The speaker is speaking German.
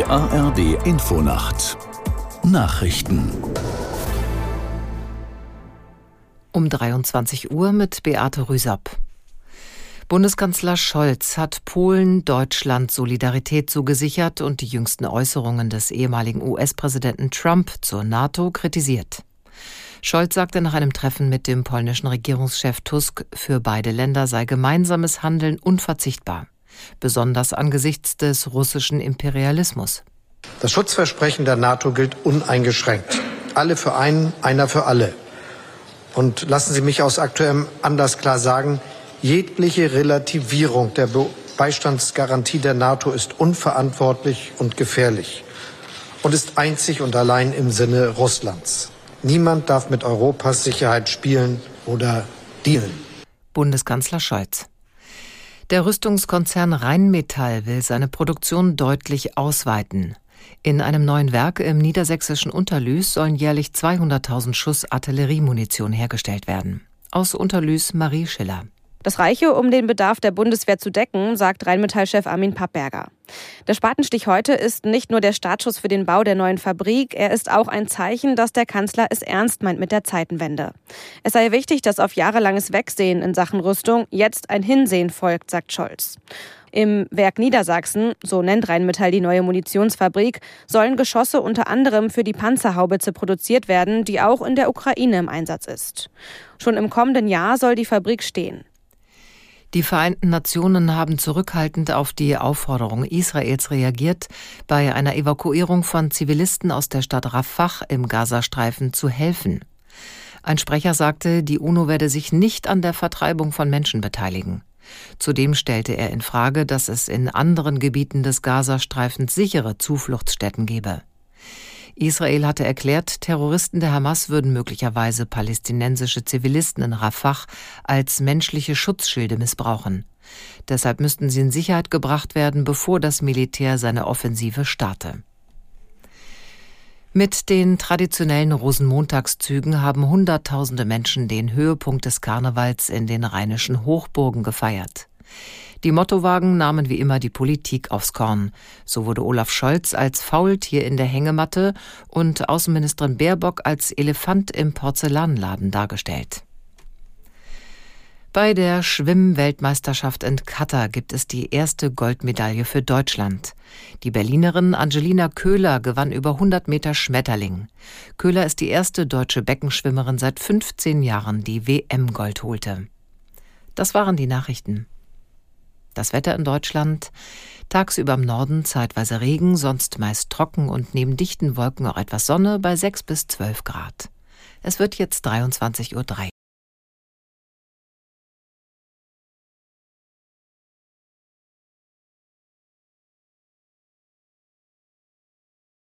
Die ARD Infonacht Nachrichten um 23 Uhr mit Beate Rüsapp. Bundeskanzler Scholz hat Polen Deutschland Solidarität zugesichert und die jüngsten Äußerungen des ehemaligen US-Präsidenten Trump zur NATO kritisiert. Scholz sagte nach einem Treffen mit dem polnischen Regierungschef Tusk, für beide Länder sei gemeinsames Handeln unverzichtbar, besonders angesichts des russischen Imperialismus. Das Schutzversprechen der NATO gilt uneingeschränkt. Alle für einen, einer für alle. Und lassen Sie mich aus aktuellem Anlass klar sagen, jegliche Relativierung der Beistandsgarantie der NATO ist unverantwortlich und gefährlich und ist einzig und allein im Sinne Russlands. Niemand darf mit Europas Sicherheit spielen oder dealen. Bundeskanzler Scholz. Der Rüstungskonzern Rheinmetall will seine Produktion deutlich ausweiten. In einem neuen Werk im niedersächsischen Unterlüß sollen jährlich 200.000 Schuss Artilleriemunition hergestellt werden. Aus Unterlüß Marie Schiller. Das reiche, um den Bedarf der Bundeswehr zu decken, sagt Rheinmetall-Chef Armin Pappberger. Der Spatenstich heute ist nicht nur der Startschuss für den Bau der neuen Fabrik, er ist auch ein Zeichen, dass der Kanzler es ernst meint mit der Zeitenwende. Es sei wichtig, dass auf jahrelanges Wegsehen in Sachen Rüstung jetzt ein Hinsehen folgt, sagt Scholz. Im Werk Niedersachsen, so nennt Rheinmetall die neue Munitionsfabrik, sollen Geschosse unter anderem für die Panzerhaubitze produziert werden, die auch in der Ukraine im Einsatz ist. Schon im kommenden Jahr soll die Fabrik stehen. Die Vereinten Nationen haben zurückhaltend auf die Aufforderung Israels reagiert, bei einer Evakuierung von Zivilisten aus der Stadt Rafah im Gazastreifen zu helfen. Ein Sprecher sagte, die UNO werde sich nicht an der Vertreibung von Menschen beteiligen. Zudem stellte er in Frage, dass es in anderen Gebieten des Gazastreifens sichere Zufluchtsstätten gebe. Israel hatte erklärt, Terroristen der Hamas würden möglicherweise palästinensische Zivilisten in Rafah als menschliche Schutzschilde missbrauchen. Deshalb müssten sie in Sicherheit gebracht werden, bevor das Militär seine Offensive starte. Mit den traditionellen Rosenmontagszügen haben Hunderttausende Menschen den Höhepunkt des Karnevals in den rheinischen Hochburgen gefeiert. Die Mottowagen nahmen wie immer die Politik aufs Korn. So wurde Olaf Scholz als Faultier in der Hängematte und Außenministerin Baerbock als Elefant im Porzellanladen dargestellt. Bei der Schwimmweltmeisterschaft in Katar gibt es die erste Goldmedaille für Deutschland. Die Berlinerin Angelina Köhler gewann über 100 Meter Schmetterling. Köhler ist die erste deutsche Beckenschwimmerin seit 15 Jahren, die WM-Gold holte. Das waren die Nachrichten. Das Wetter in Deutschland. Tagsüber im Norden zeitweise Regen, sonst meist trocken und neben dichten Wolken auch etwas Sonne bei 6 bis 12 Grad. Es wird jetzt 23.03 Uhr.